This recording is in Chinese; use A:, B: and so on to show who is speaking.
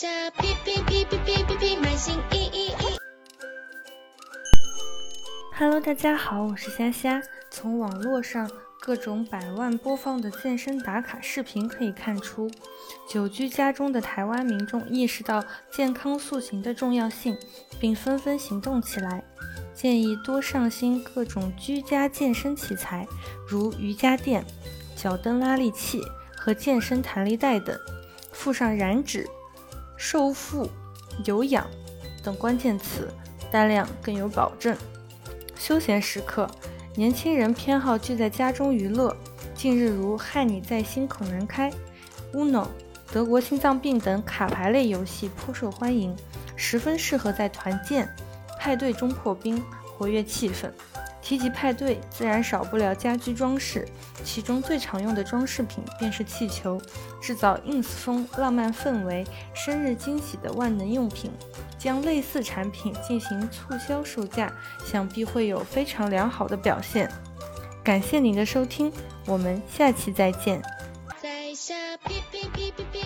A: 下哔哔哔哔哔哔哔，满心意意意。
B: Hello，大家好，我是虾虾。从网络上各种百万播放的健身打卡视频可以看出，久居家中的台湾民众意识到健康塑形的重要性，并纷纷行动起来。建议多上新各种居家健身器材，如瑜伽垫、脚蹬拉力器和健身弹力带等，附上燃脂、瘦腹、有氧等关键词，单量更有保证。休闲时刻，年轻人偏好聚在家中娱乐。近日如“害你在心口难开”、Uno、德国心脏病等卡牌类游戏颇受欢迎，十分适合在团建、派对中破冰，活跃气氛。提及派对，自然少不了家居装饰，其中最常用的装饰品便是气球，制造 ins 风浪漫氛围、生日惊喜的万能用品。将类似产品进行促销售价，想必会有非常良好的表现。感谢您的收听，我们下期再见。
A: 在下哔哔哔哔哔，